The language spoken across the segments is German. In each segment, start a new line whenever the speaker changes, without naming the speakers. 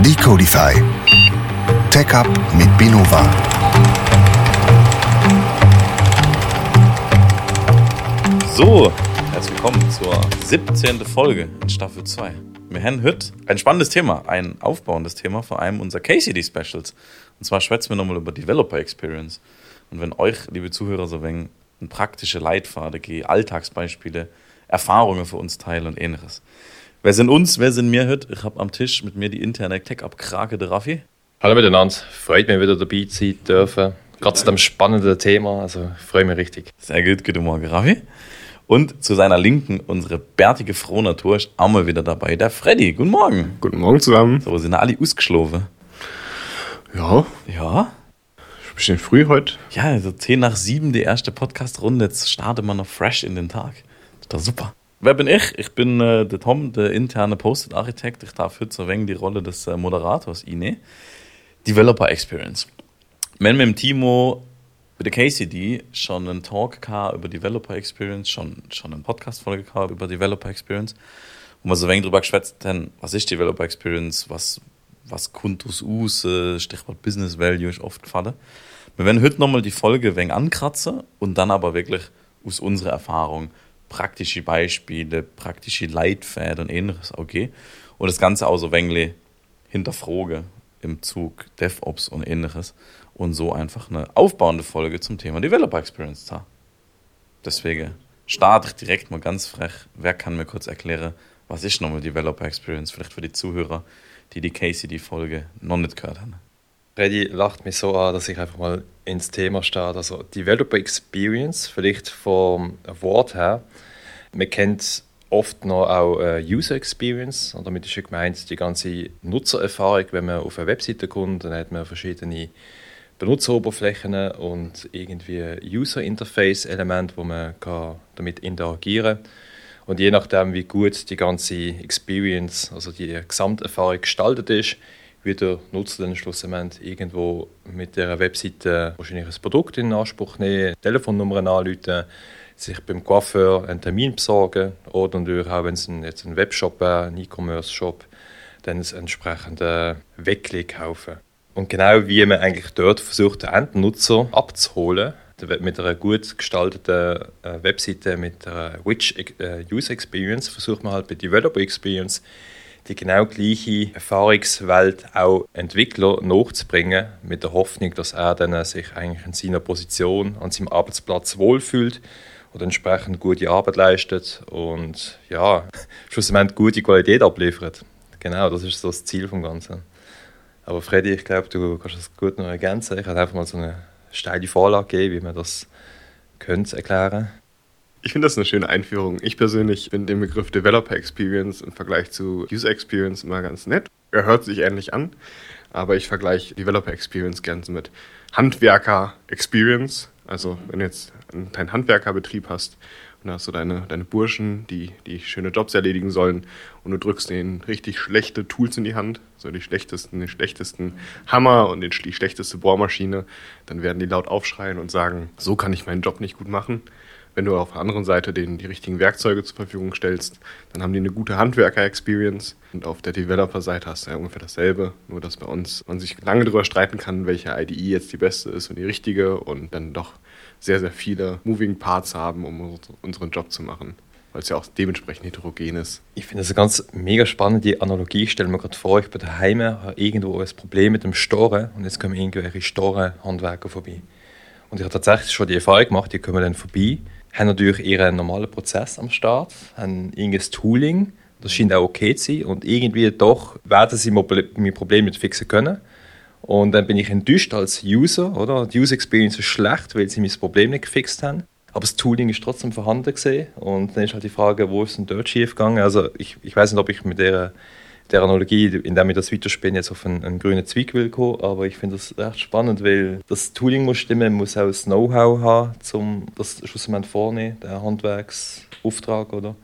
Decodify. Tech Up mit Binova.
So, herzlich willkommen zur 17. Folge in Staffel 2. Wir haben heute ein spannendes Thema, ein aufbauendes Thema, vor allem unser KCD Specials. Und zwar schwätzen wir nochmal über Developer Experience. Und wenn euch, liebe Zuhörer, so ein praktische Leitfaden, Alltagsbeispiele, Erfahrungen für uns teilen und ähnliches. Wer sind uns, wer sind wir heute? Ich habe am Tisch mit mir die interne Tech-Up-Krake der Raffi.
Hallo miteinander, freut mich wieder dabei zu sein dürfen. Gerade zu dem spannenden Thema, also freue mich richtig.
Sehr gut, guten Morgen, Raffi. Und zu seiner Linken, unsere bärtige Frohnatur, ist auch mal wieder dabei, der Freddy. Guten Morgen.
Guten Morgen zusammen.
So, sind alle ausgeschlafen?
Ja,
Ja?
ein bisschen früh heute.
Ja, also 10 nach 7 die erste Podcast-Runde. Jetzt startet man noch fresh in den Tag. Das ist super. Wer bin ich? Ich bin äh, der Tom, der interne Post-it-Architekt. Ich darf heute so wenig die Rolle des äh, Moderators inne. Developer Experience. Wir haben mit dem Timo mit der KCD schon einen Talk über Developer Experience, schon, schon eine Podcast-Folge über Developer Experience, wo wir so wenig drüber geschwätzt haben, was ist Developer Experience, was, was kommt aus aus, äh, Stichwort Business Value ist oft gefallen. Wir werden heute nochmal die Folge ein wenig ankratzen und dann aber wirklich aus unserer Erfahrung praktische Beispiele, praktische Leitfäden und ähnliches okay. Und das Ganze auch so ein wenig hinterfragen im Zug DevOps und ähnliches und so einfach eine aufbauende Folge zum Thema Developer Experience da. Deswegen starte ich direkt mal ganz frech. Wer kann mir kurz erklären, was ist nochmal Developer Experience? Vielleicht für die Zuhörer, die die KCD-Folge noch nicht gehört haben.
Freddy lacht mich so an, dass ich einfach mal ins Thema starte. Also Developer Experience, vielleicht vom Wort her. Man kennt oft noch auch äh, User Experience. Und damit ist ja gemeint die ganze Nutzererfahrung. Wenn man auf eine Webseite kommt, dann hat man verschiedene Benutzeroberflächen und irgendwie User Interface Elemente, wo man kann damit interagieren kann. Und je nachdem, wie gut die ganze Experience, also die Gesamterfahrung gestaltet ist, wird der Nutzer dann schlussendlich irgendwo mit der Webseite wahrscheinlich ein Produkt in Anspruch nehmen, Telefonnummern anrufen, sich beim Coiffeur einen Termin besorgen oder natürlich auch, wenn es ein, jetzt ein Webshop wäre, ein E-Commerce-Shop, dann das entsprechende Weckli kaufen. Und genau wie man eigentlich dort versucht, den Endnutzer abzuholen, mit einer gut gestalteten äh, Webseite, mit einer Rich äh, User Experience, versucht man halt bei Developer Experience die genau gleiche Erfahrungswelt auch Entwickler nachzubringen, mit der Hoffnung, dass er dann sich eigentlich in seiner Position an seinem Arbeitsplatz wohlfühlt und entsprechend gute Arbeit leistet und ja, schlussendlich gute Qualität abliefert. Genau, das ist so das Ziel vom Ganzen. Aber Freddy, ich glaube, du kannst das gut noch ergänzen. Ich habe einfach mal so eine steile Vorlage gegeben, wie man das könnte erklären.
Ich finde das eine schöne Einführung. Ich persönlich finde den Begriff Developer Experience im Vergleich zu User Experience immer ganz nett. Er hört sich ähnlich an, aber ich vergleiche Developer Experience gerne mit Handwerker Experience. Also wenn du jetzt einen Handwerkerbetrieb hast und da hast du deine, deine Burschen, die, die schöne Jobs erledigen sollen und du drückst denen richtig schlechte Tools in die Hand, so die schlechtesten, den schlechtesten Hammer und die schlechteste Bohrmaschine, dann werden die laut aufschreien und sagen, so kann ich meinen Job nicht gut machen. Wenn du auf der anderen Seite denen die richtigen Werkzeuge zur Verfügung stellst, dann haben die eine gute Handwerker-Experience. Und auf der Developer-Seite hast du ja ungefähr dasselbe, nur dass bei uns man sich lange darüber streiten kann, welche IDE jetzt die beste ist und die richtige und dann doch sehr, sehr viele Moving Parts haben, um unseren Job zu machen, weil es ja auch dementsprechend heterogen ist.
Ich finde das ganz mega spannende Analogie. Ich stelle mir gerade vor, ich bin daheim, habe irgendwo ein Problem mit dem Storen und jetzt kommen irgendwelche Storenhandwerker vorbei. Und ich habe tatsächlich schon die Erfahrung gemacht, die kommen dann vorbei, haben natürlich ihren normalen Prozess am Start, haben irgendein Tooling, das scheint auch okay zu sein und irgendwie doch werden sie mein Problem nicht fixen können. Und dann bin ich enttäuscht als User, oder? Die User Experience ist schlecht, weil sie mein Problem nicht gefixt haben. Aber das Tooling ist trotzdem vorhanden gesehen. Und dann ist halt die Frage, wo ist denn dort schief gegangen? Also ich, ich weiß nicht, ob ich mit der, der Analogie, indem ich das weiterspinne, jetzt auf einen, einen grünen Zweig will kommen, aber ich finde das recht spannend, weil das Tooling muss stimmen, muss auch das Know-how haben, um das schlussendlich vornehmen, der Handwerksauftrag, oder?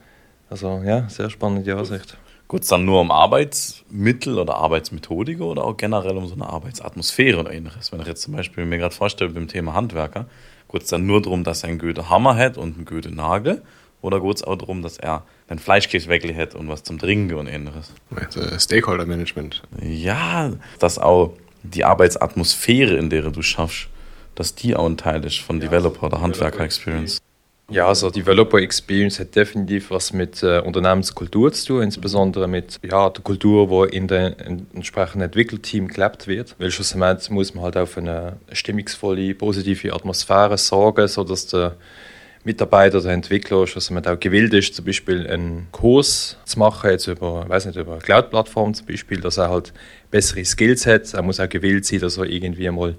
Also ja, sehr spannende Ansicht.
Geht es dann nur um Arbeitsmittel oder Arbeitsmethodik oder auch generell um so eine Arbeitsatmosphäre oder ähnliches? Wenn ich jetzt zum Beispiel mir gerade vorstelle beim Thema Handwerker, geht es dann nur darum, dass er einen guten Hammer hat und einen guten Nagel? Oder geht es auch darum, dass er ein Fleischkäse wirklich hat und was zum Trinken und ähnliches.
Also Stakeholder Management.
Ja, dass auch die Arbeitsatmosphäre, in der du schaffst, dass die auch ein Teil ist von Developer oder Handwerker-Experience.
Ja, also Developer Experience hat definitiv was mit äh, Unternehmenskultur zu tun, insbesondere mit ja, der Kultur, die in dem entsprechenden Entwickelteam gelebt wird. Weil schlussendlich muss man halt auf eine stimmungsvolle, positive Atmosphäre sorgen, sodass der Mitarbeiter, der Entwickler schlussendlich auch gewillt ist, zum Beispiel einen Kurs zu machen, jetzt über, weiß nicht, über Cloud-Plattform zum Beispiel, dass er halt bessere Skills hat. Er muss auch gewillt sein, dass er irgendwie mal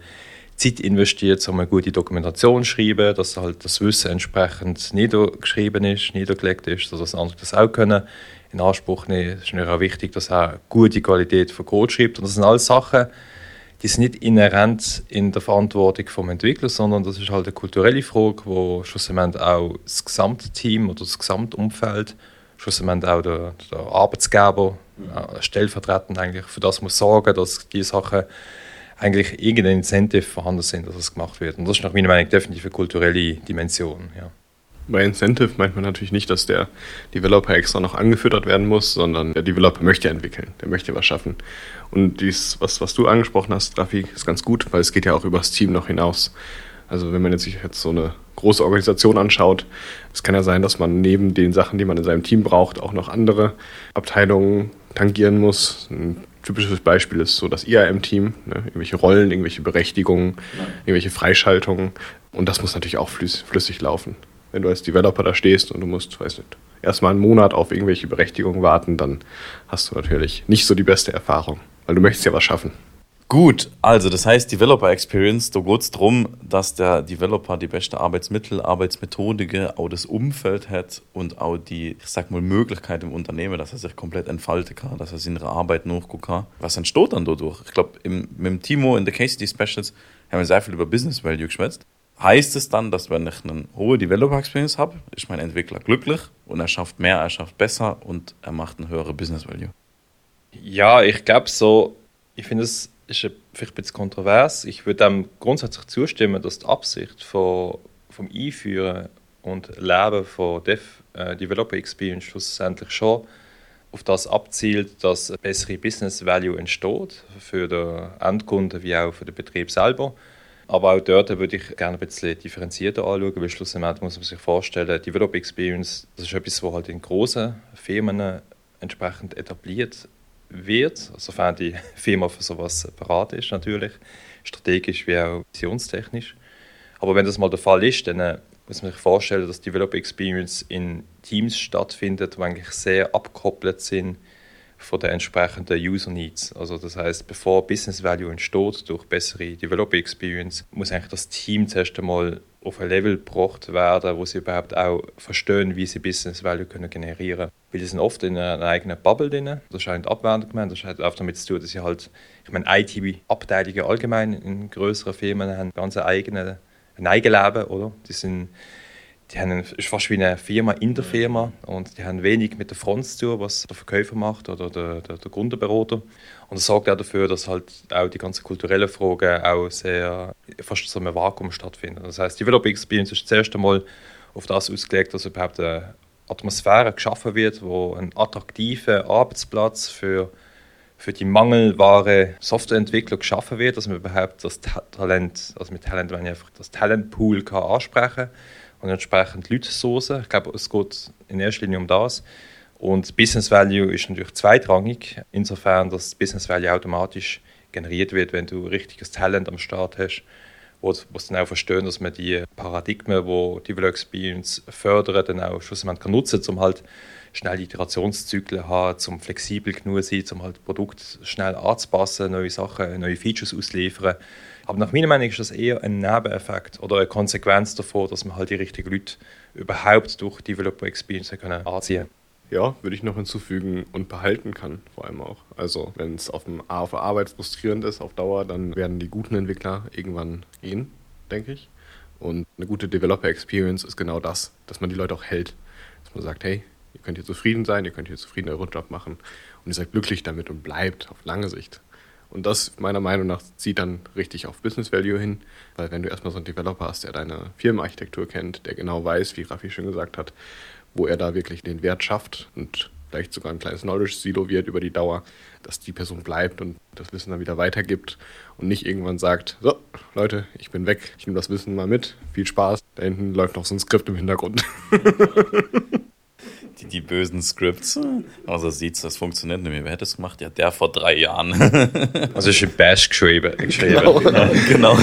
Zeit investiert, um eine gute Dokumentation zu schreiben, dass halt das Wissen entsprechend niedergeschrieben ist, niedergelegt ist, dass andere das auch können in Anspruch nehmen. Es ist mir auch wichtig, dass er gute Qualität von Code schreibt. Und das sind alles Sachen, die sind nicht inhärent in der Verantwortung des Entwicklers, sondern das ist halt eine kulturelle Frage, wo schlussendlich auch das gesamte Team oder das gesamte Umfeld, schlussendlich auch der, der Arbeitsgeber, äh, stellvertretend eigentlich für das muss sorgen, dass diese Sachen eigentlich irgendein Incentive vorhanden sind, dass es gemacht wird. Und das ist nach meiner Meinung definitiv eine kulturelle Dimension. Ja.
Bei Incentive meint man natürlich nicht, dass der Developer extra noch angefüttert werden muss, sondern der Developer möchte entwickeln, der möchte was schaffen. Und dies, was, was du angesprochen hast, Rafi, ist ganz gut, weil es geht ja auch über das Team noch hinaus. Also wenn man jetzt sich jetzt so eine große Organisation anschaut, es kann ja sein, dass man neben den Sachen, die man in seinem Team braucht, auch noch andere Abteilungen tangieren muss. Ein typisches Beispiel ist so das IAM-Team, ne? irgendwelche Rollen, irgendwelche Berechtigungen, irgendwelche Freischaltungen. Und das muss natürlich auch flüssig laufen. Wenn du als Developer da stehst und du musst, weiß nicht, erstmal einen Monat auf irgendwelche Berechtigungen warten, dann hast du natürlich nicht so die beste Erfahrung, weil du möchtest ja was schaffen.
Gut, also das heißt Developer Experience, da geht es darum, dass der Developer die beste Arbeitsmittel, Arbeitsmethodik, auch das Umfeld hat und auch die, ich sag mal, Möglichkeit im Unternehmen, dass er sich komplett entfalten kann, dass er seine Arbeit nachgucken kann. Was entsteht dann dadurch? Ich glaube, mit dem Timo in der KCD Specials haben wir sehr viel über Business Value geschwätzt. Heißt es dann, dass wenn ich eine hohe Developer Experience habe, ist mein Entwickler glücklich und er schafft mehr, er schafft besser und er macht eine höhere Business Value?
Ja, ich glaube so, ich finde es ist vielleicht ein bisschen kontrovers. Ich würde dem grundsätzlich zustimmen, dass die Absicht von, vom Einführen und Leben von Dev, äh, Developer Experience schlussendlich schon auf das abzielt, dass eine bessere Business Value entsteht für den Endkunden wie auch für den Betrieb selber. Aber auch dort würde ich gerne ein bisschen differenzierter anschauen, weil schlussendlich muss man sich vorstellen, Developer Experience, das ist etwas, was halt in großen Firmen entsprechend etabliert wird, sofern die Firma für sowas parat ist natürlich, strategisch wie auch visionstechnisch. Aber wenn das mal der Fall ist, dann äh, muss man sich vorstellen, dass Developer Experience in Teams stattfindet, die eigentlich sehr abgekoppelt sind von den entsprechenden User Needs. Also das heißt, bevor Business Value entsteht durch bessere Developer Experience, muss eigentlich das Team zuerst einmal auf ein Level gebracht werden, wo sie überhaupt auch verstehen, wie sie Business Value können generieren können. Weil sie sind oft in einer eigenen Bubble drin. Das scheint abwertend gemeint. Das hat auch damit zu tun, dass sie halt, ich meine, IT-Abteilungen allgemein in größeren Firmen haben ganz eigene, ein Eigenleben, oder? Die sind die haben ist fast wie eine Firma in der Firma und die haben wenig mit der Front zu tun, was der Verkäufer macht oder der, der, der Kundenberater. Und das sorgt auch dafür, dass halt auch die ganzen kulturellen Fragen auch sehr fast so einem Vakuum stattfinden. Das heißt, die Developer Experience ist zuerst einmal auf das ausgelegt, dass überhaupt eine Atmosphäre geschaffen wird, wo ein attraktiver Arbeitsplatz für für die mangelware Softwareentwicklung geschaffen wird, dass man überhaupt das Talent, also mit Talent meine ich das Talentpool kann ansprechen kann und entsprechend Leute sourcen. Ich glaube, es geht in erster Linie um das. Und Business Value ist natürlich zweitrangig, insofern, dass Business Value automatisch generiert wird, wenn du richtiges Talent am Start hast, wo es dann auch verstehen, dass man die Paradigmen, die Developer Experience fördern, dann auch schlussendlich nutzen kann, um halt schnell Iterationszyklen zu haben, um flexibel genug zu sein, um halt Produkt schnell anzupassen, neue Sachen, neue Features auszuliefern aber nach meiner Meinung ist das eher ein Nebeneffekt oder eine Konsequenz davon, dass man halt die richtigen Leute überhaupt durch Developer Experience können anziehen
ja, würde ich noch hinzufügen und behalten kann, vor allem auch. Also, wenn es auf, dem, auf der Arbeit frustrierend ist auf Dauer, dann werden die guten Entwickler irgendwann gehen, denke ich. Und eine gute Developer Experience ist genau das, dass man die Leute auch hält. Dass man sagt, hey, ihr könnt hier zufrieden sein, ihr könnt hier zufrieden euren Job machen und ihr seid glücklich damit und bleibt auf lange Sicht. Und das meiner Meinung nach zieht dann richtig auf Business Value hin, weil wenn du erstmal so einen Developer hast, der deine Firmenarchitektur kennt, der genau weiß, wie Raffi schon gesagt hat, wo er da wirklich den Wert schafft und vielleicht sogar ein kleines Knowledge-Silo wird über die Dauer, dass die Person bleibt und das Wissen dann wieder weitergibt und nicht irgendwann sagt, so, Leute, ich bin weg, ich nehme das Wissen mal mit, viel Spaß, da hinten läuft noch so ein Skript im Hintergrund.
Die, die bösen Scripts. Also sieht's, das funktioniert nicht mehr. Wer hätte es gemacht? Ja, der vor drei Jahren.
Also ist ein Bash geschrieben. geschrieben.
Ja, genau.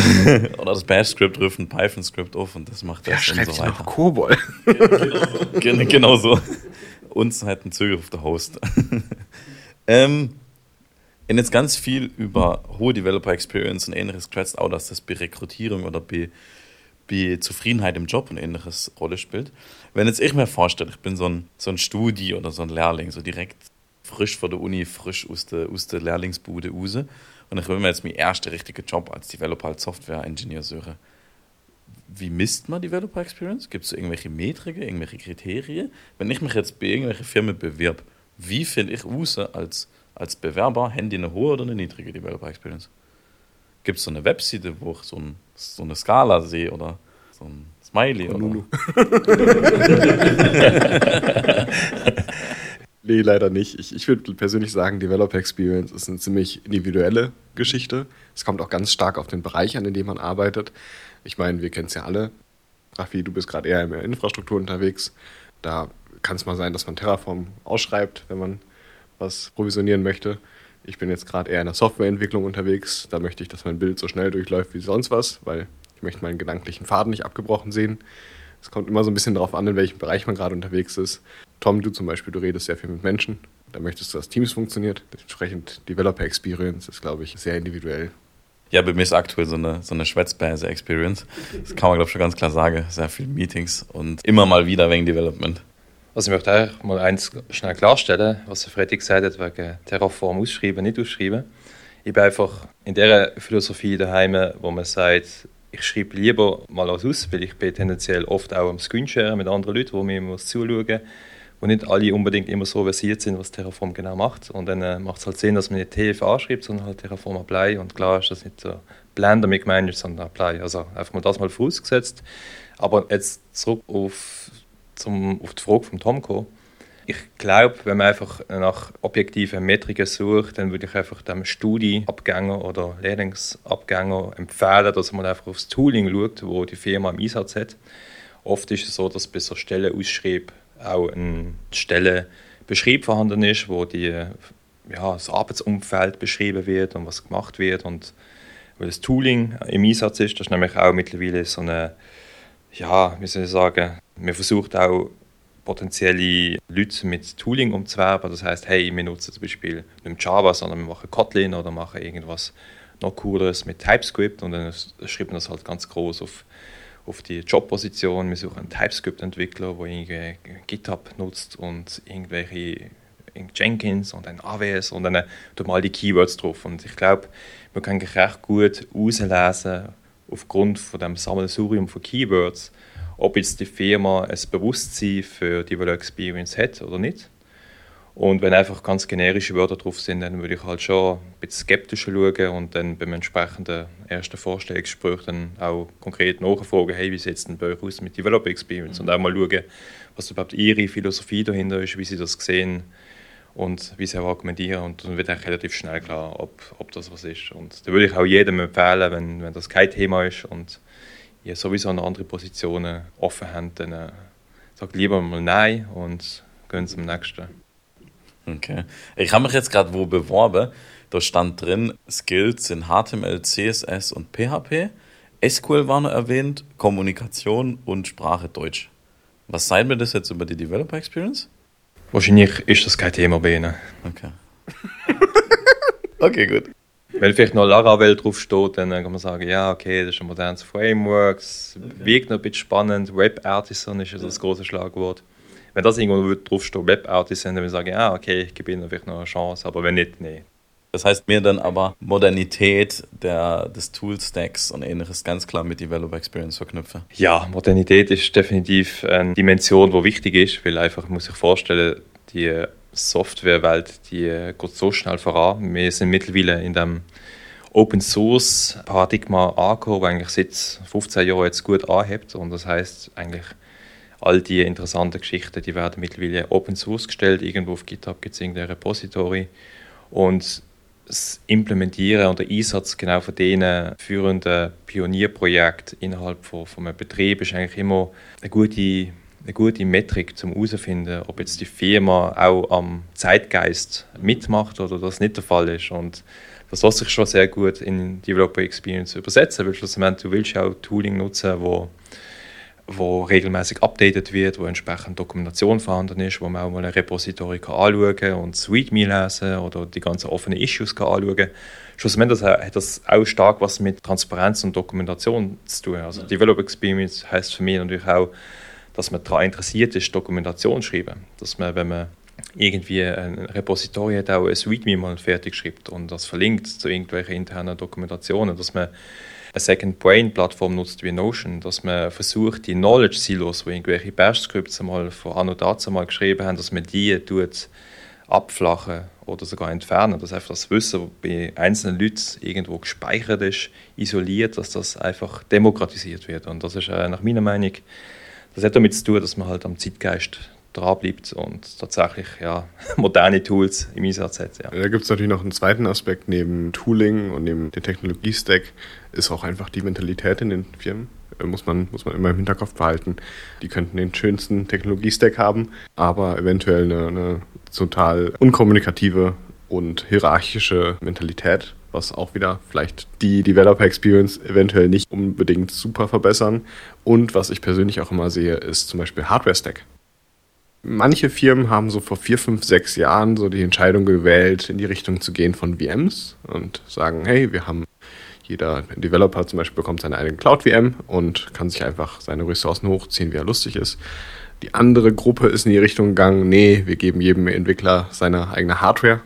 Oder das Bash-Script ruft ein Python-Script auf und das macht das
Wer
und
schreibt
so
hier noch
weiter.
Kobol?
Gen- Genau so. Uns hat einen Zugriff auf der Host. ähm, und jetzt ganz viel über hohe Developer Experience und ähnliches geschätzt, auch dass das bei Rekrutierung oder bei, bei Zufriedenheit im Job und ähnliches Rolle spielt. Wenn jetzt ich mir vorstelle, ich bin so ein, so ein Studi oder so ein Lehrling, so direkt frisch vor der Uni, frisch aus der, aus der Lehrlingsbude raus und ich will mir jetzt meinen ersten richtigen Job als Developer, als Software-Engineer suchen. Wie misst man Developer Experience? Gibt es irgendwelche Metriken, irgendwelche Kriterien? Wenn ich mich jetzt bei irgendwelchen Firmen bewerbe, wie finde ich raus als, als Bewerber, Handy eine hohe oder eine niedrige Developer Experience? Gibt es so eine Webseite, wo ich so, ein, so eine Skala sehe oder so ein Smiley? Oder?
Lulu. nee, leider nicht. Ich, ich würde persönlich sagen, Developer Experience ist eine ziemlich individuelle Geschichte. Es kommt auch ganz stark auf den Bereich an, in dem man arbeitet. Ich meine, wir kennen es ja alle. Raffi, du bist gerade eher in der Infrastruktur unterwegs. Da kann es mal sein, dass man Terraform ausschreibt, wenn man was provisionieren möchte. Ich bin jetzt gerade eher in der Softwareentwicklung unterwegs. Da möchte ich, dass mein Bild so schnell durchläuft wie sonst was, weil ich möchte meinen gedanklichen Faden nicht abgebrochen sehen. Es kommt immer so ein bisschen darauf an, in welchem Bereich man gerade unterwegs ist. Tom, du zum Beispiel, du redest sehr viel mit Menschen. Da möchtest du, dass Teams funktioniert. Dementsprechend Developer Experience ist, glaube ich, sehr individuell.
Ja, bei mir ist aktuell so eine, so eine Schwätzbase-Experience. Das kann man, glaube ich, schon ganz klar sagen. Sehr viele Meetings und immer mal wieder wegen Development.
Also ich möchte auch mal eins schnell klarstellen, was der Freddy gesagt hat, wegen Terraform ausschreiben, nicht ausschreiben. Ich bin einfach in der Philosophie daheim, wo man sagt, ich schreibe lieber mal was aus, weil ich bin tendenziell oft auch am Screensharen mit anderen Leuten, wo mir immer was zuschauen, wo nicht alle unbedingt immer so versiert sind, was Terraform genau macht. Und dann äh, macht es halt Sinn, dass man nicht TF anschreibt, sondern halt Terraform Apply. Und klar ist das nicht so Blender mit gemeint, sondern Apply. Also einfach mal das mal vorausgesetzt. Aber jetzt zurück auf, zum, auf die Frage von Tomko. Ich glaube, wenn man einfach nach objektiven Metriken sucht, dann würde ich einfach dem Studienabgänger oder Lehrlingsabgänger empfehlen, dass man einfach aufs Tooling schaut, wo die Firma im Einsatz hat. Oft ist es so, dass bei so Stellenausschreib auch ein Stellenbeschrieb vorhanden ist, wo die, ja, das Arbeitsumfeld beschrieben wird und was gemacht wird und weil das Tooling im Einsatz ist. Das ist nämlich auch mittlerweile so eine, ja, wie soll ich sagen, man versucht auch potenzielle Leute mit Tooling umzuwerben. Das heißt, hey, wir nutzen zum Beispiel nicht Java, sondern wir machen Kotlin oder machen irgendwas noch cooleres mit TypeScript und dann schreiben wir das halt ganz groß auf, auf die Jobposition. Wir suchen einen TypeScript-Entwickler, der irgendwie GitHub nutzt und irgendwelche Jenkins und ein AWS und dann tut mal die Keywords drauf. Und ich glaube, man kann recht gut auslesen, aufgrund von dem Sammelsurium von Keywords, ob jetzt die Firma ein Bewusstsein für Developer Experience hat oder nicht. Und wenn einfach ganz generische Wörter drauf sind, dann würde ich halt schon ein bisschen skeptischer schauen und dann beim entsprechenden ersten Vorstellungsgespräch dann auch konkret nachfragen, hey, wie sieht es denn bei euch aus mit Developer Experience? Und auch mal schauen, was überhaupt ihre Philosophie dahinter ist, wie sie das sehen und wie sie auch argumentieren. Und dann wird eigentlich relativ schnell klar, ob, ob das was ist. Und da würde ich auch jedem empfehlen, wenn, wenn das kein Thema ist und ihr sowieso eine andere Positionen offen habt, dann äh, sagt lieber mal Nein und gehen zum nächsten.
Okay. Ich habe mich jetzt gerade wo beworben. Da stand drin, Skills sind HTML, CSS und PHP. SQL war noch erwähnt, Kommunikation und Sprache Deutsch. Was sagt mir das jetzt über die Developer Experience?
Wahrscheinlich ist das kein Thema bei Ihnen.
Okay. okay, gut.
Wenn vielleicht noch Laravel draufsteht, dann kann man sagen, ja, okay, das ist ein modernes Framework, es wirkt noch ein bisschen spannend. Web Artisan ist ja das große Schlagwort. Wenn das irgendwo draufsteht, Web Artisan, dann würde ich sagen, ja, okay, ich gebe Ihnen vielleicht noch eine Chance, aber wenn nicht, nee.
Das heißt mir dann aber Modernität der, des Tool-Stacks und ähnliches ganz klar mit Developer Experience verknüpfen.
Ja, Modernität ist definitiv eine Dimension, die wichtig ist, weil einfach, muss sich vorstellen, die Softwarewelt, die geht so schnell voran. Wir sind mittlerweile in dem Open Source Paradigma angekommen, das eigentlich seit 15 Jahren jetzt gut anhebt und das heißt eigentlich all die interessanten Geschichten, die werden mittlerweile Open Source gestellt. Irgendwo auf GitHub gibt es irgendein Repository. Und das Implementieren und der Einsatz genau von diesen führenden Pionierprojekten innerhalb von, von einem Betrieb ist eigentlich immer eine gute, eine gute Metrik zum herauszufinden, ob jetzt die Firma auch am Zeitgeist mitmacht oder das nicht der Fall ist. Und das lässt sich schon sehr gut in Developer Experience übersetzen, weil schlussendlich du willst ja auch Tooling nutzen, wo wo regelmäßig updated wird, wo entsprechend Dokumentation vorhanden ist, wo man auch mal ein Repository kann anschauen kann und README lesen oder die ganzen offenen Issues kann anschauen kann. Schlussendlich hat das auch stark was mit Transparenz und Dokumentation zu tun. Also Developer Experience heißt für mich natürlich auch, dass man daran interessiert ist, Dokumentation schreiben. Dass man, wenn man irgendwie ein Repository hat, auch ein README mal fertig schreibt und das verlinkt zu irgendwelchen internen Dokumentationen, dass man eine Second Brain Plattform nutzt wie Notion, dass man versucht, die Knowledge Silos, wo irgendwelche Bash-Scripts mal von Anno dazu mal geschrieben haben, dass man die tut abflachen oder sogar entfernen, dass einfach das Wissen, bei einzelnen Leuten irgendwo gespeichert ist, isoliert, dass das einfach demokratisiert wird. Und das ist äh, nach meiner Meinung, das hat damit zu tun, dass man halt am Zeitgeist dranbleibt und tatsächlich ja, moderne Tools im Einsatz hat. Ja.
Da gibt es natürlich noch einen zweiten Aspekt neben Tooling und neben dem Technologie-Stack, ist auch einfach die Mentalität in den Firmen. Äh, muss man, muss man immer im Hinterkopf behalten. Die könnten den schönsten Technologie-Stack haben, aber eventuell eine, eine total unkommunikative und hierarchische Mentalität, was auch wieder vielleicht die Developer Experience eventuell nicht unbedingt super verbessern. Und was ich persönlich auch immer sehe, ist zum Beispiel Hardware Stack. Manche Firmen haben so vor vier, fünf, sechs Jahren so die Entscheidung gewählt, in die Richtung zu gehen von VMs und sagen, hey, wir haben jeder Developer zum Beispiel bekommt seine eigene Cloud-VM und kann sich einfach seine Ressourcen hochziehen, wie er lustig ist. Die andere Gruppe ist in die Richtung gegangen, nee, wir geben jedem Entwickler seine eigene Hardware.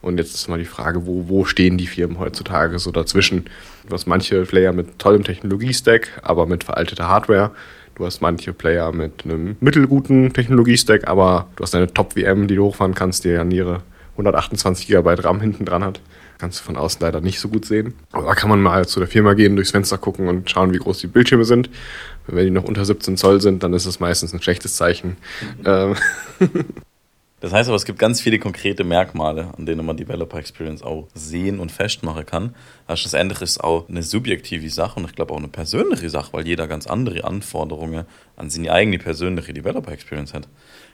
Und jetzt ist mal die Frage, wo, wo stehen die Firmen heutzutage so dazwischen? Du hast manche Player mit tollem Technologie-Stack, aber mit veralteter Hardware. Du hast manche Player mit einem mittelguten Technologie-Stack, aber du hast eine Top-VM, die du hochfahren kannst, die an ihre 128 GB RAM hinten dran hat. Kannst du von außen leider nicht so gut sehen. Aber da kann man mal zu der Firma gehen, durchs Fenster gucken und schauen, wie groß die Bildschirme sind. Wenn die noch unter 17 Zoll sind, dann ist das meistens ein schlechtes Zeichen. Mhm.
Das heißt aber, es gibt ganz viele konkrete Merkmale, an denen man Developer Experience auch sehen und festmachen kann. Also schlussendlich ist es auch eine subjektive Sache und ich glaube auch eine persönliche Sache, weil jeder ganz andere Anforderungen an seine eigene persönliche Developer Experience hat.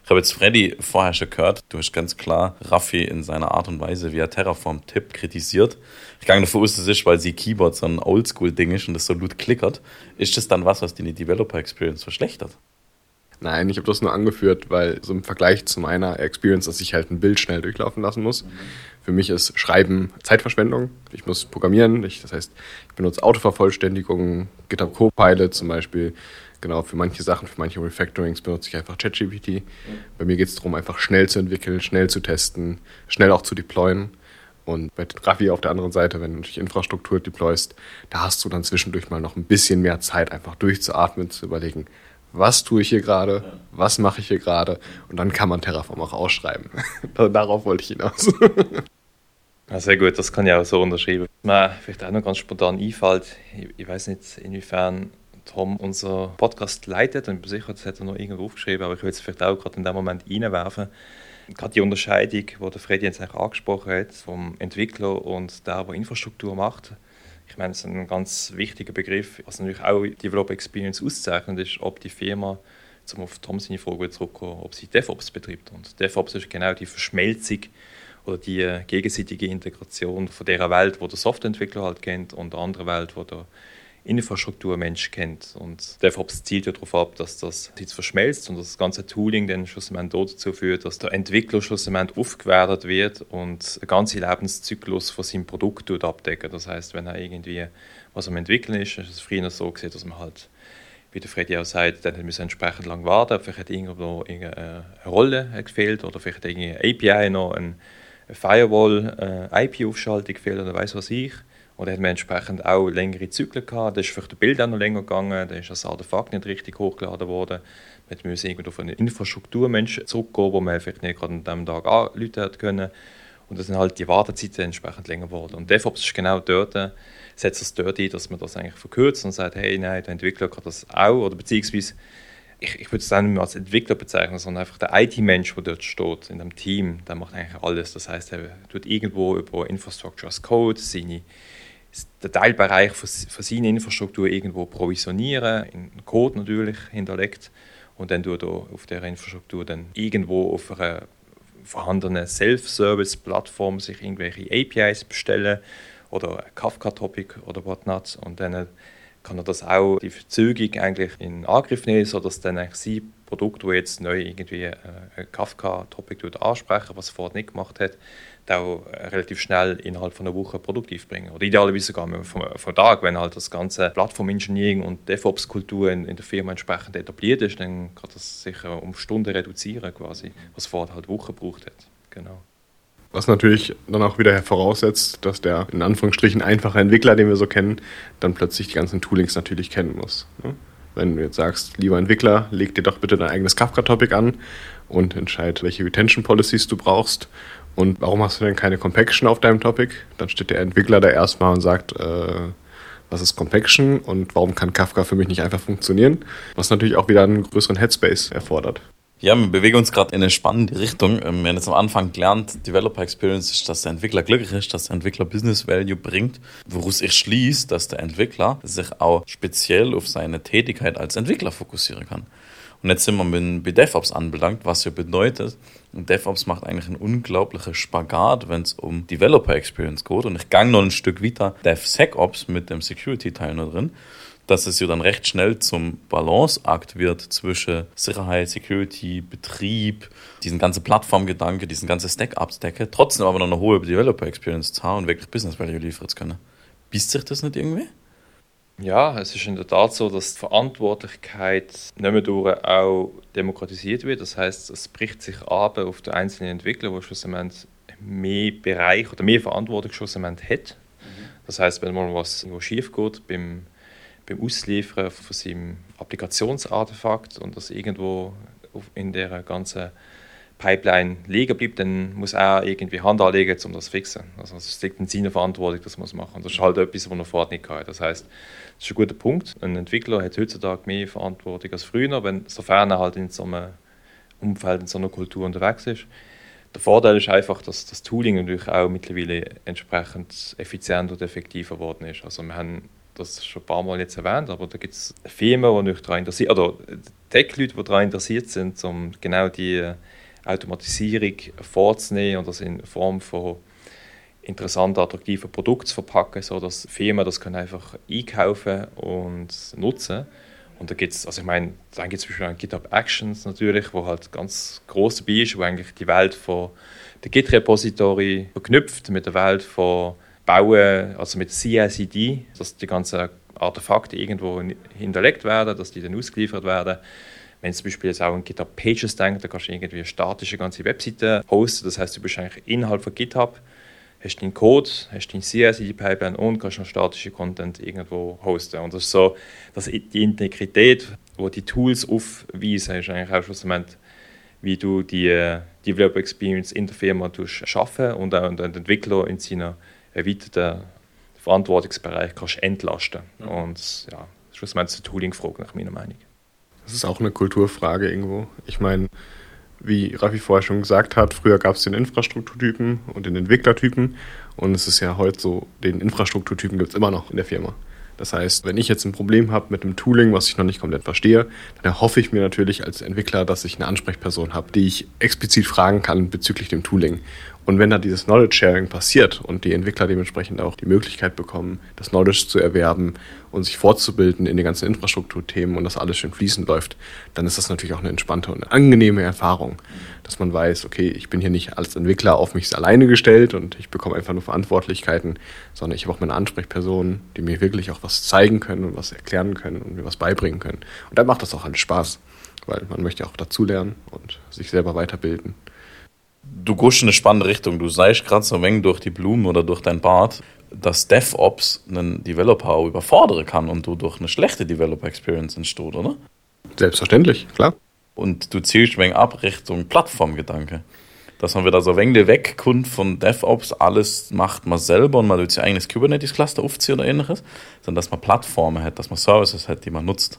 Ich habe jetzt Freddy vorher schon gehört, du hast ganz klar Raffi in seiner Art und Weise, wie er Terraform tippt, kritisiert. Ich gehe davon aus, das ist, weil sie Keyboard so ein Oldschool-Ding ist und das so gut klickert. Ist das dann was, was die Developer Experience verschlechtert?
Nein, ich habe das nur angeführt, weil so im Vergleich zu meiner Experience, dass ich halt ein Bild schnell durchlaufen lassen muss. Mhm. Für mich ist Schreiben Zeitverschwendung. Ich muss programmieren. Ich, das heißt, ich benutze Autovervollständigung, GitHub Copilot zum Beispiel. Genau, für manche Sachen, für manche Refactorings benutze ich einfach ChatGPT. Mhm. Bei mir geht es darum, einfach schnell zu entwickeln, schnell zu testen, schnell auch zu deployen. Und bei Raffi auf der anderen Seite, wenn du durch Infrastruktur deployst, da hast du dann zwischendurch mal noch ein bisschen mehr Zeit, einfach durchzuatmen, zu überlegen, was tue ich hier gerade, ja. was mache ich hier gerade und dann kann man Terraform auch ausschreiben. Darauf wollte ich hinaus.
Ja, sehr gut, das kann ich auch so unterschreiben. Mir vielleicht auch noch ganz spontan einfällt, ich, ich weiß nicht, inwiefern Tom unser Podcast leitet und sicher, das hat er noch irgendwo aufgeschrieben, aber ich will es vielleicht auch gerade in dem Moment reinwerfen. Gerade die Unterscheidung, die der Freddy jetzt eigentlich angesprochen hat, vom Entwickler und der, der Infrastruktur macht, ich meine, das ist ein ganz wichtiger Begriff, was natürlich auch Developer Experience auszeichnet, ist, ob die Firma, zum auf Tom seine Frage zurückkommen, ob sie DevOps betreibt. Und DevOps ist genau die Verschmelzung oder die gegenseitige Integration von der Welt, wo der Softwareentwickler halt kennt und der anderen Welt, wo der Infrastrukturmensch kennt. Und DevOps zielt ja darauf ab, dass das jetzt verschmelzt und das ganze Tooling dann schlussendlich dazu führt, dass der Entwickler schlussendlich aufgewertet wird und den ganzen Lebenszyklus von seinem Produkt abdecken. Das heißt, wenn er irgendwie was am Entwickeln ist, ist es früher so gesehen, dass man halt wie der Freddy auch sagt, dann müssen wir entsprechend lang warten. Vielleicht hat irgendwo eine Rolle gefehlt oder vielleicht hat eine API noch eine Firewall-IP-Aufschaltung gefehlt oder weiß was ich. Oder hat man entsprechend auch längere Zyklen gehabt. Da ist vielleicht der Bild auch noch länger gegangen, da ist das Artefakt nicht richtig hochgeladen worden. Man musste irgendwo auf einen Infrastrukturmensch zurückgehen, wo man vielleicht nicht gerade an diesem Tag anrufen hat können. Und dann sind halt die Wartezeiten entsprechend länger geworden. Und DevOps ist genau dort, setzt es dort ein, dass man das eigentlich verkürzt und sagt, hey, nein, der Entwickler kann das auch, oder beziehungsweise ich, ich würde es dann nicht mehr als Entwickler bezeichnen, sondern einfach der IT-Mensch, der dort steht, in dem Team, der macht eigentlich alles. Das heißt, er tut irgendwo über Infrastructure as Code seine, den Teilbereich von, von seiner Infrastruktur irgendwo provisionieren, in Code natürlich hinterlegt und dann tut er auf der Infrastruktur dann irgendwo auf einer vorhandenen Self-Service-Plattform sich irgendwelche APIs bestellen oder Kafka-Topic oder whatnot und dann kann er das auch die Verzögerung eigentlich in Angriff nehmen, sodass dann eigentlich sein Produkt, das jetzt neu irgendwie äh, Kafka-Topic ansprechen, was er vorher nicht gemacht hat, auch relativ schnell innerhalb von einer Woche produktiv bringen. Oder idealerweise sogar vom, vom Tag, wenn halt das ganze Plattform-Engineering und DevOps-Kultur in, in, der Firma entsprechend etabliert ist, dann kann das sicher um Stunden reduzieren, quasi, was vorher halt Wochen gebraucht hat. Genau.
Was natürlich dann auch wieder voraussetzt, dass der in Anführungsstrichen einfache Entwickler, den wir so kennen, dann plötzlich die ganzen Toolings natürlich kennen muss. Ne? Wenn du jetzt sagst, lieber Entwickler, leg dir doch bitte dein eigenes Kafka-Topic an und entscheid, welche Retention Policies du brauchst. Und warum hast du denn keine Compaction auf deinem Topic? Dann steht der Entwickler da erstmal und sagt, äh, was ist Compaction und warum kann Kafka für mich nicht einfach funktionieren? Was natürlich auch wieder einen größeren Headspace erfordert.
Ja, wir bewegen uns gerade in eine spannende Richtung. Ähm, wir haben jetzt am Anfang gelernt, Developer Experience ist, dass der Entwickler glücklich ist, dass der Entwickler Business Value bringt, woraus ich schließe, dass der Entwickler sich auch speziell auf seine Tätigkeit als Entwickler fokussieren kann. Und jetzt sind wir mit DevOps anbelangt, was ja bedeutet, DevOps macht eigentlich einen unglaublichen Spagat, wenn es um Developer Experience geht. Und ich gang noch ein Stück weiter DevSecOps mit dem Security-Teil noch drin dass es ja dann recht schnell zum Balanceakt wird zwischen Sicherheit, Security, Betrieb, diesen ganzen Plattformgedanke, diesen ganzen Stack abdecken, trotzdem aber noch eine hohe Developer Experience zu haben und wirklich Business Value liefern zu können. Bist sich das nicht irgendwie?
Ja, es ist in der Tat so, dass die Verantwortlichkeit nicht mehr durch auch demokratisiert wird. Das heißt, es bricht sich ab auf den einzelnen Entwickler, der schlussendlich mehr Bereich oder mehr Verantwortung schlussendlich hat. Mhm. Das heißt, wenn mal was schief geht beim beim Ausliefern von seinem Applikationsartefakt und das irgendwo in der ganzen Pipeline liegen bleibt, dann muss er irgendwie Hand anlegen, um das zu fixen. Also es liegt in seiner Verantwortung, das muss machen. Das ist halt etwas, was er vorher nicht hatte. Das heißt, das ist ein guter Punkt. Ein Entwickler hat heutzutage mehr Verantwortung als früher, wenn, sofern er halt in so einem Umfeld, in so einer Kultur unterwegs ist. Der Vorteil ist einfach, dass das Tooling natürlich auch mittlerweile entsprechend effizient und effektiver geworden ist. Also wir haben das schon ein paar Mal jetzt erwähnt, aber da gibt es Firmen, die nicht daran interessiert oder Tech-Leute, die daran interessiert sind, um genau die Automatisierung vorzunehmen und das in Form von interessanten, attraktiven Produkten zu verpacken, sodass Firmen das können einfach einkaufen und nutzen. Und da gibt es, also ich meine, dann gibt es zum Beispiel GitHub Actions natürlich, wo halt ganz groß dabei ist, wo eigentlich die Welt von der Git-Repository verknüpft mit der Welt von bauen, also mit CICD, dass die ganzen Artefakte irgendwo hinterlegt werden, dass die dann ausgeliefert werden. Wenn du zum Beispiel jetzt auch an GitHub Pages denkst, dann kannst du irgendwie statische ganze Webseite hosten. Das heißt, du bist eigentlich innerhalb von GitHub, hast deinen Code, hast deinen CI/CD-Pipeline und kannst noch statische Content irgendwo hosten. Und das ist so, dass die Integrität, wo die Tools aufweisen, ist eigentlich auch schlussendlich, wie du die äh, Developer Experience in der Firma schaffen und auch den Entwickler in seiner erweiterten Verantwortungsbereich kannst entlasten. Mhm. Und ja, das ist eine Tooling-Frage nach meiner Meinung.
Das ist auch eine Kulturfrage irgendwo. Ich meine, wie Raffi vorher schon gesagt hat, früher gab es den Infrastrukturtypen und den Entwicklertypen. Und es ist ja heute so, den Infrastrukturtypen gibt es immer noch in der Firma. Das heißt, wenn ich jetzt ein Problem habe mit einem Tooling, was ich noch nicht komplett verstehe, dann erhoffe ich mir natürlich als Entwickler, dass ich eine Ansprechperson habe, die ich explizit fragen kann bezüglich dem Tooling. Und wenn da dieses Knowledge Sharing passiert und die Entwickler dementsprechend auch die Möglichkeit bekommen, das Knowledge zu erwerben und sich fortzubilden in den ganzen Infrastrukturthemen und das alles schön fließend läuft, dann ist das natürlich auch eine entspannte und eine angenehme Erfahrung, dass man weiß, okay, ich bin hier nicht als Entwickler auf mich alleine gestellt und ich bekomme einfach nur Verantwortlichkeiten, sondern ich habe auch meine Ansprechpersonen, die mir wirklich auch was zeigen können und was erklären können und mir was beibringen können. Und dann macht das auch alles Spaß, weil man möchte auch dazulernen und sich selber weiterbilden
du gehst in eine spannende Richtung. Du seist gerade so wenig durch die Blumen oder durch dein Bart, dass DevOps einen Developer auch überfordern kann und du durch eine schlechte Developer-Experience entsteht, oder?
Selbstverständlich, klar.
Und du zielst wenig ab Richtung Plattformgedanke. Dass man wieder so wenig wegkommt von DevOps, alles macht man selber und man will sein eigenes Kubernetes-Cluster aufziehen oder ähnliches, sondern dass man Plattformen hat, dass man Services hat, die man nutzt.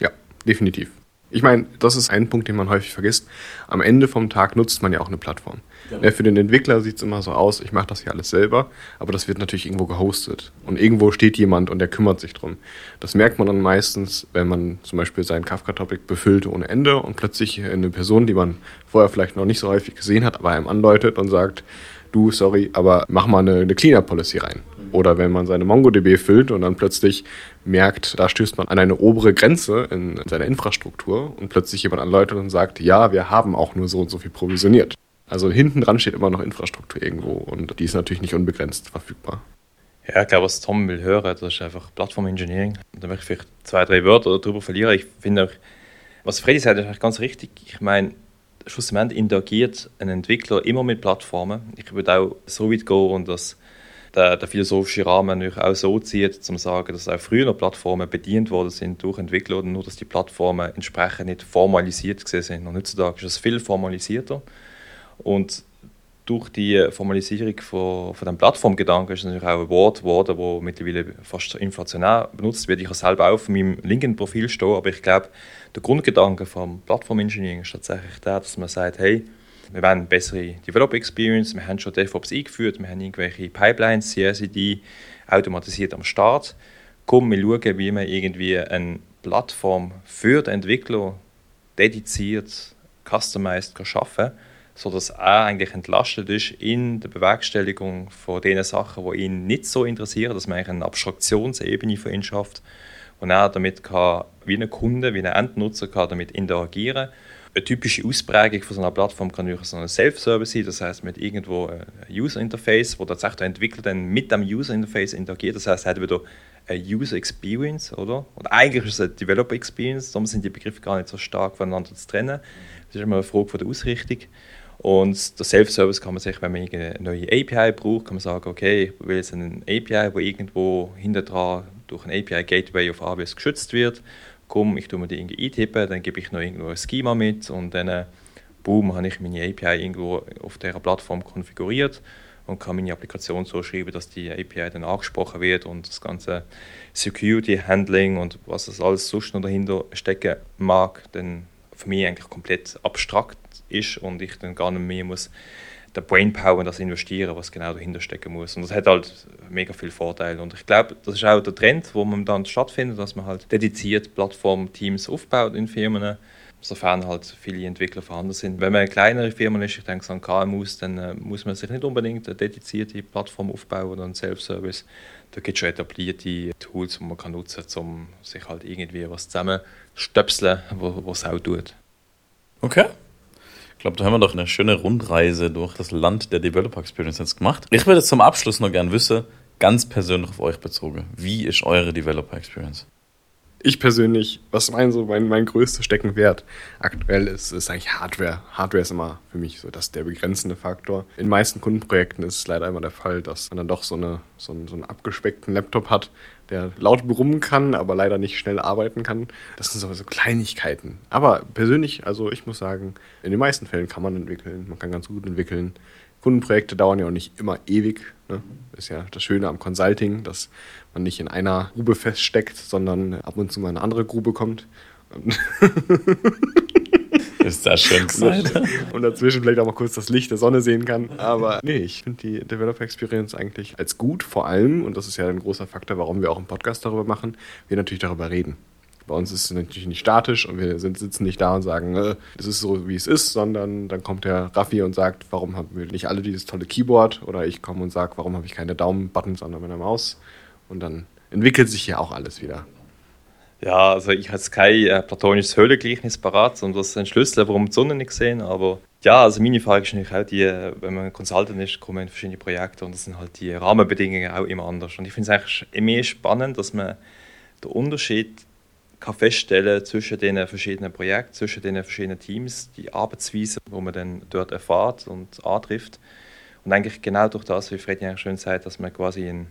Ja, definitiv. Ich meine, das ist ein Punkt, den man häufig vergisst. Am Ende vom Tag nutzt man ja auch eine Plattform. Ja. Für den Entwickler sieht es immer so aus, ich mache das hier alles selber, aber das wird natürlich irgendwo gehostet. Und irgendwo steht jemand und der kümmert sich drum. Das merkt man dann meistens, wenn man zum Beispiel sein Kafka-Topic befüllt ohne Ende und plötzlich eine Person, die man vorher vielleicht noch nicht so häufig gesehen hat, aber einem anläutet und sagt, du, sorry, aber mach mal eine, eine Cleaner-Policy rein. Oder wenn man seine MongoDB füllt und dann plötzlich merkt, da stößt man an eine obere Grenze in seiner Infrastruktur und plötzlich jemand anläutet und sagt, ja, wir haben auch nur so und so viel provisioniert. Also hinten dran steht immer noch Infrastruktur irgendwo und die ist natürlich nicht unbegrenzt verfügbar.
Ja, ich glaube, was Tom will hören, das ist einfach Plattform Engineering. Da möchte ich vielleicht zwei, drei Wörter darüber verlieren. Ich finde auch, was Freddy sagt, ist eigentlich ganz richtig. Ich meine, schlussendlich interagiert ein Entwickler immer mit Plattformen. Ich würde auch so weit gehen und das der, der philosophische Rahmen natürlich auch so zieht, zu sagen, dass auch früher Plattformen bedient worden sind durch Entwickler, nur dass die Plattformen entsprechend nicht formalisiert sind. Und heutzutage ist es viel formalisierter. Und durch die Formalisierung von, von dem Plattformgedanken ist es natürlich auch ein Wort geworden, das mittlerweile fast inflationär benutzt wird. Ich habe selber auch auf meinem LinkedIn-Profil stehen, aber ich glaube, der Grundgedanke vom Plattform-Engineering ist tatsächlich der, dass man sagt, hey, wir wollen bessere Developer Experience, wir haben schon DevOps eingeführt, wir haben irgendwelche Pipelines, CI/CD automatisiert am Start. Komm, wir schauen, wie man irgendwie eine Plattform für den Entwickler dediziert, customized kann schaffen kann, sodass er eigentlich entlastet ist in der Bewerkstelligung von den Sachen, die ihn nicht so interessieren, dass man eigentlich eine Abstraktionsebene für ihn schafft, wo er damit kann, wie ein Kunde, wie ein Endnutzer kann damit interagieren kann eine typische Ausprägung von so einer Plattform kann natürlich so ein Self-Service sein, das heißt mit irgendwo ein User-Interface, wo tatsächlich der Entwickler dann mit dem User-Interface interagiert. Das heißt, er hat wieder eine User-Experience, oder? Und eigentlich ist es eine Developer-Experience, darum sind die Begriffe gar nicht so stark voneinander zu trennen. Das ist immer eine Frage von der Ausrichtung. Und der Self-Service kann man sich, wenn man eine neue API braucht, kann man sagen, okay, ich will jetzt eine API, die irgendwo hinter dran durch ein API-Gateway auf AWS geschützt wird komm, ich tue mir die irgendwie eintippen, dann gebe ich noch irgendwo ein Schema mit und dann, äh, boom, habe ich meine API irgendwo auf dieser Plattform konfiguriert und kann meine Applikation so schreiben, dass die API dann angesprochen wird und das ganze Security Handling und was das alles sonst noch dahinter stecken mag, dann für mich eigentlich komplett abstrakt ist und ich dann gar nicht mehr muss der Brainpower in das investieren, was genau dahinter stecken muss. Und das hat halt mega viele Vorteile. Und ich glaube, das ist auch der Trend, wo man dann stattfindet, dass man halt dediziert Plattform-Teams aufbaut in Firmen, sofern halt viele Entwickler vorhanden sind. Wenn man eine kleinere Firma ist, ich denke an KMUs, dann äh, muss man sich nicht unbedingt eine dedizierte Plattform aufbauen oder einen Self-Service. Da gibt es schon etablierte Tools, die man kann nutzen kann, um sich halt irgendwie was zusammenstöpseln, was es auch tut.
Okay. Ich glaube, da haben wir doch eine schöne Rundreise durch das Land der Developer Experience jetzt gemacht. Ich würde zum Abschluss noch gerne wissen, ganz persönlich auf euch bezogen, wie ist eure Developer Experience?
Ich persönlich, was mein so mein, mein größter Steckenwert aktuell ist, ist eigentlich Hardware. Hardware ist immer für mich so das der begrenzende Faktor. In meisten Kundenprojekten ist es leider immer der Fall, dass man dann doch so, eine, so, einen, so einen abgespeckten Laptop hat, der laut brummen kann, aber leider nicht schnell arbeiten kann. Das sind so, Kleinigkeiten. Aber persönlich, also ich muss sagen, in den meisten Fällen kann man entwickeln. Man kann ganz gut entwickeln. Kundenprojekte dauern ja auch nicht immer ewig. Ne? Ist ja das Schöne am Consulting, dass man nicht in einer Grube feststeckt, sondern ab und zu mal in eine andere Grube kommt.
Ist das schön gesagt.
Und dazwischen vielleicht auch mal kurz das Licht der Sonne sehen kann. Aber nee, ich finde die Developer Experience eigentlich als gut, vor allem, und das ist ja ein großer Faktor, warum wir auch einen Podcast darüber machen, wir natürlich darüber reden. Bei uns ist es natürlich nicht statisch und wir sind, sitzen nicht da und sagen, äh, es ist so, wie es ist, sondern dann kommt der Raffi und sagt, warum haben wir nicht alle dieses tolle Keyboard? Oder ich komme und sage, warum habe ich keine Daumenbuttons, sondern eine Maus? Und dann entwickelt sich ja auch alles wieder.
Ja, also ich habe kein äh, platonisches Höhlengleichnis parat, um das zu entschlüsseln, warum die Sonne nicht sehen. Aber ja, also meine Frage ist natürlich auch die, äh, wenn man Consultant ist, kommen in verschiedene Projekte und das sind halt die Rahmenbedingungen auch immer anders. Und ich finde es eigentlich immer spannend, dass man den Unterschied kann feststellen zwischen den verschiedenen Projekten, zwischen den verschiedenen Teams, die Arbeitsweise, wo man dann dort erfahrt und antrifft. Und eigentlich genau durch das, wie Freddy eigentlich schön sagt, dass man quasi in,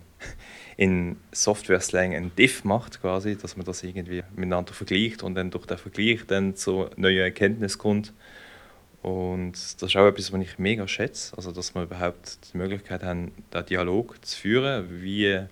in Software-Slang ein Diff macht, quasi, dass man das irgendwie miteinander vergleicht und dann durch den Vergleich dann zu neuen Erkenntnissen kommt. Und das ist auch etwas, was ich mega schätze, also dass wir überhaupt die Möglichkeit haben, den Dialog zu führen, wie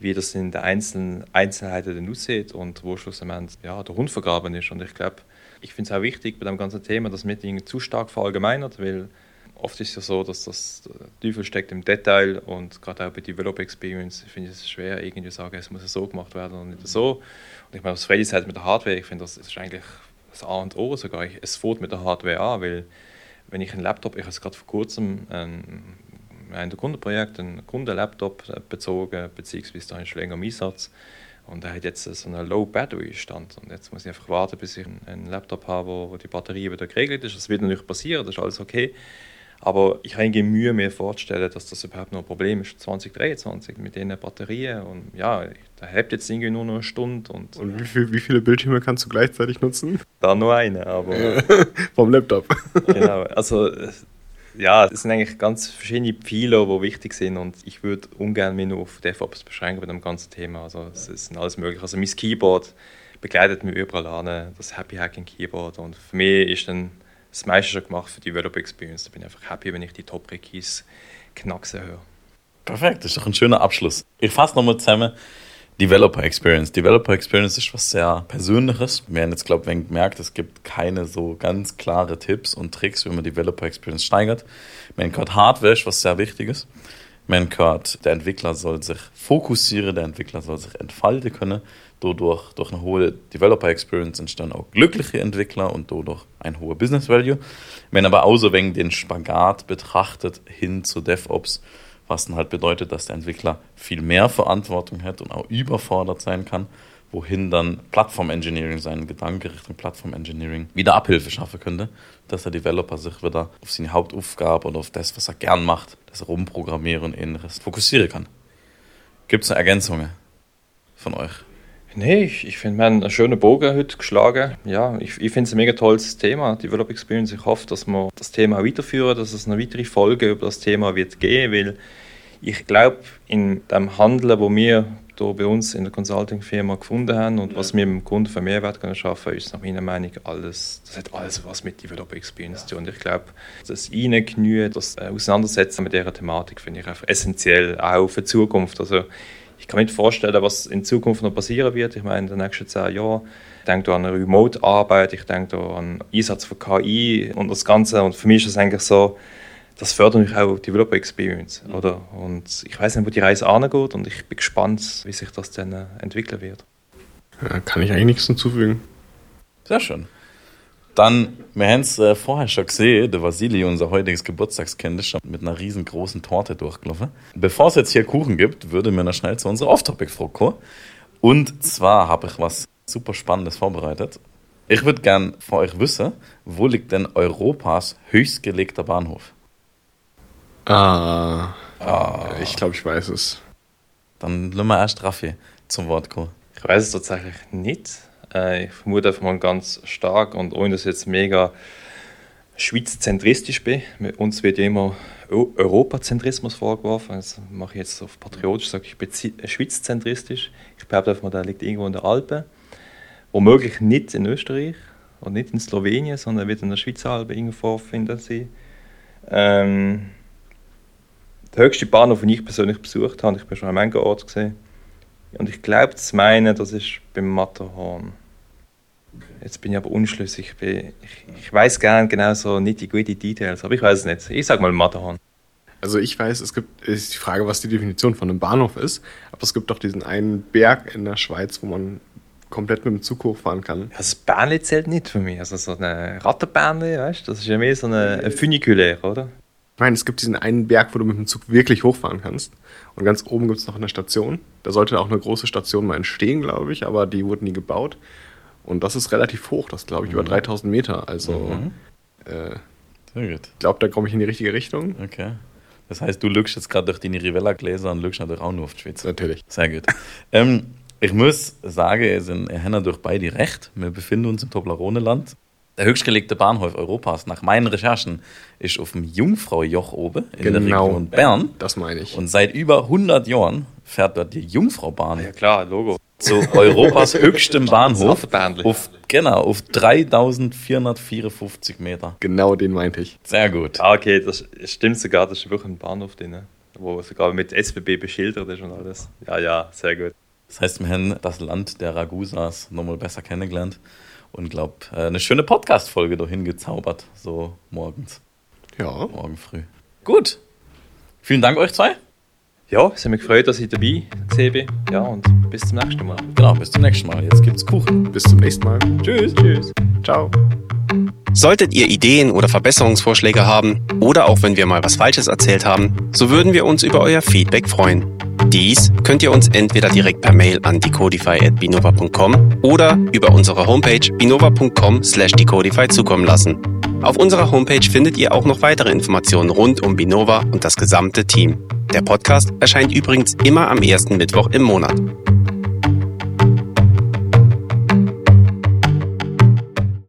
wie das in den einzelnen Einzelheiten dann aussieht und wo schlussendlich ja, der Hund vergraben ist. Und ich glaube, ich finde es auch wichtig bei dem ganzen Thema, dass man nicht zu stark verallgemeinert, weil oft ist es ja so, dass das der Teufel steckt im Detail und gerade auch bei Developer Experience finde ich es schwer, irgendwie zu sagen, es muss so gemacht werden und nicht so. Und ich meine, was Freddy sagt mit der Hardware, ich finde, das ist eigentlich das A und O sogar. Es fährt mit der Hardware an, weil wenn ich einen Laptop, ich habe es gerade vor kurzem ein, ein Kundenprojekt, einen Kundenlaptop bezogen, beziehungsweise da ist schon länger im Einsatz. Und er hat jetzt so einen Low-Battery-Stand. Und jetzt muss ich einfach warten, bis ich einen Laptop habe, wo die Batterie wieder geregelt ist. Das wird natürlich passieren, das ist alles okay. Aber ich habe Mühe, mir vorzustellen, dass das überhaupt noch ein Problem ist 2023 mit den Batterien. Und ja, da habt jetzt irgendwie nur noch eine Stunde. Und,
und wie, viel, wie viele Bildschirme kannst du gleichzeitig nutzen?
Da nur eine, aber.
Vom Laptop.
genau. Also, ja, es sind eigentlich ganz verschiedene Pfeiler, die wichtig sind. Und ich würde ungern mich nur auf DevOps beschränken bei dem ganzen Thema. Also, es ist alles möglich. Also, mein Keyboard begleitet mich überall an, das Happy Hacking Keyboard. Und für mich ist dann das meiste schon gemacht für die Developer Experience. Da bin ich einfach happy, wenn ich die Top-Keys knacksen höre.
Perfekt, das ist doch ein schöner Abschluss. Ich fasse nochmal zusammen. Developer Experience. Developer Experience ist was sehr Persönliches. Wir haben jetzt, glaube ich, gemerkt, es gibt keine so ganz klare Tipps und Tricks, wie man Developer Experience steigert. Wir haben gehört Hardware, was sehr wichtig haben gehört, der Entwickler soll sich fokussieren, der Entwickler soll sich entfalten können dadurch durch eine hohe Developer Experience entstehen auch glückliche Entwickler und dadurch ein hoher Business Value. Wenn aber so wegen den Spagat betrachtet hin zu DevOps, was dann halt bedeutet, dass der Entwickler viel mehr Verantwortung hat und auch überfordert sein kann, wohin dann Plattform Engineering, sein Gedanke Richtung Plattform Engineering, wieder Abhilfe schaffen könnte, dass der Developer sich wieder auf seine Hauptaufgabe oder auf das, was er gern macht, das Rumprogrammieren und ähnliches, fokussieren kann. Gibt es noch Ergänzungen von euch?
Nee, ich, ich finde, haben einen schönen Bogen heute geschlagen. Ja, ich, ich finde es ein mega tolles Thema, Develop Experience. Ich hoffe, dass wir das Thema weiterführen, dass es eine weitere Folge über das Thema wird geben, weil ich glaube, in dem Handeln, wo wir hier bei uns in der Consulting-Firma gefunden haben und was wir mit dem Kunden für Mehrwert können schaffen können, ist nach meiner Meinung alles, das hat alles was mit Developer Experience zu tun. Und ich glaube, das Reinknien, das Auseinandersetzen mit dieser Thematik finde ich einfach essentiell, auch für die Zukunft. Also ich kann mir nicht vorstellen, was in Zukunft noch passieren wird. Ich meine, in den nächsten zehn Jahren. Ich denke an Remote-Arbeit, ich denke an Einsatz von KI und das Ganze. Und für mich ist das eigentlich so, das fördert mich auch Developer Experience. Oder? Und ich weiß nicht, wo die Reise angeht und ich bin gespannt, wie sich das dann äh, entwickeln wird.
Ja, kann ich eigentlich nichts hinzufügen.
Sehr schön. Dann, wir haben es äh, vorher schon gesehen, der Vasili, unser heutiges Geburtstagskind, ist schon mit einer riesengroßen Torte durchgelaufen. Bevor es jetzt hier Kuchen gibt, würde mir noch schnell zu unserer Off-Topic-Frage kommen. Und zwar habe ich was super Spannendes vorbereitet. Ich würde gern von euch wissen, wo liegt denn Europas höchstgelegter Bahnhof?
Ah, ah. ich glaube, ich weiß es.
Dann lassen wir erst Raffi zum Wort kommen.
Ich weiß es tatsächlich nicht. Äh, ich vermute einfach mal ganz stark und ohne dass ich jetzt mega schweizzentristisch bin. Uns wird ja immer Europazentrismus vorgeworfen. Das mache ich jetzt auf patriotisch, sage ich bin äh, schweizzentristisch. Ich behaupte einfach mal, der liegt irgendwo in der Alpen. Womöglich nicht in Österreich und nicht in Slowenien, sondern wird in der Schweizer Alpen irgendwo vorfinden sie. Ähm, der höchste Bahnhof, den ich persönlich besucht habe, ich bin schon an einem Ort gesehen. Und ich glaube zu meinen, das ist beim Matterhorn. Jetzt bin ich aber unschlüssig. Ich, ich weiß gerne genau so nicht die guten Details, aber ich weiß es nicht. Ich sag mal Matterhorn.
Also ich weiß, es gibt, ist die Frage, was die Definition von einem Bahnhof ist, aber es gibt doch diesen einen Berg in der Schweiz, wo man komplett mit dem Zug hochfahren kann.
das Bähnli zählt nicht für mich. Also so eine Rattenbähnli, weißt du, das ist ja mehr so eine, eine Funiculaire, oder?
Ich meine, es gibt diesen einen Berg, wo du mit dem Zug wirklich hochfahren kannst. Und ganz oben gibt es noch eine Station. Da sollte auch eine große Station mal entstehen, glaube ich, aber die wurde nie gebaut. Und das ist relativ hoch, das glaube ich, mhm. über 3000 Meter. Also, mhm. äh, Sehr gut. Ich glaube, da komme ich in die richtige Richtung.
Okay. Das heißt, du lügst jetzt gerade durch die Rivella-Gläser und lügst natürlich auch nur auf die Schweiz.
Natürlich.
Sehr gut. ähm, ich muss sagen, sind Henna durch beide recht. Wir befinden uns im Toblerone-Land. Der höchstgelegte Bahnhof Europas, nach meinen Recherchen, ist auf dem Jungfraujoch oben in genau. der Region Bern.
Das meine ich.
Und seit über 100 Jahren fährt dort die Jungfraubahn.
Ja klar, Logo.
Zu Europas höchstem Bahnhof. auf, genau, auf 3454 Meter.
Genau den meinte ich.
Sehr gut.
Ah, okay, das stimmt sogar, das ist wirklich ein Bahnhof drin. wo sogar mit SBB beschildert ist und alles. Ja, ja, sehr gut.
Das heißt, wir haben das Land der Ragusas nochmal besser kennengelernt und glaube, eine schöne Podcast-Folge dahin gezaubert, so morgens,
Ja,
morgen früh. Gut. Vielen Dank euch zwei.
Ja, es hat mich gefreut, dass ich dabei gesehen bin. Ja, und bis zum nächsten Mal.
Genau, bis zum nächsten Mal. Jetzt gibt's Kuchen.
bis zum nächsten Mal.
Tschüss.
Tschüss.
Ciao.
Solltet ihr Ideen oder Verbesserungsvorschläge haben oder auch wenn wir mal was Falsches erzählt haben, so würden wir uns über euer Feedback freuen. Dies könnt ihr uns entweder direkt per Mail an decodify@binova.com oder über unsere Homepage binova.com/decodify zukommen lassen. Auf unserer Homepage findet ihr auch noch weitere Informationen rund um Binova und das gesamte Team. Der Podcast erscheint übrigens immer am ersten Mittwoch im Monat.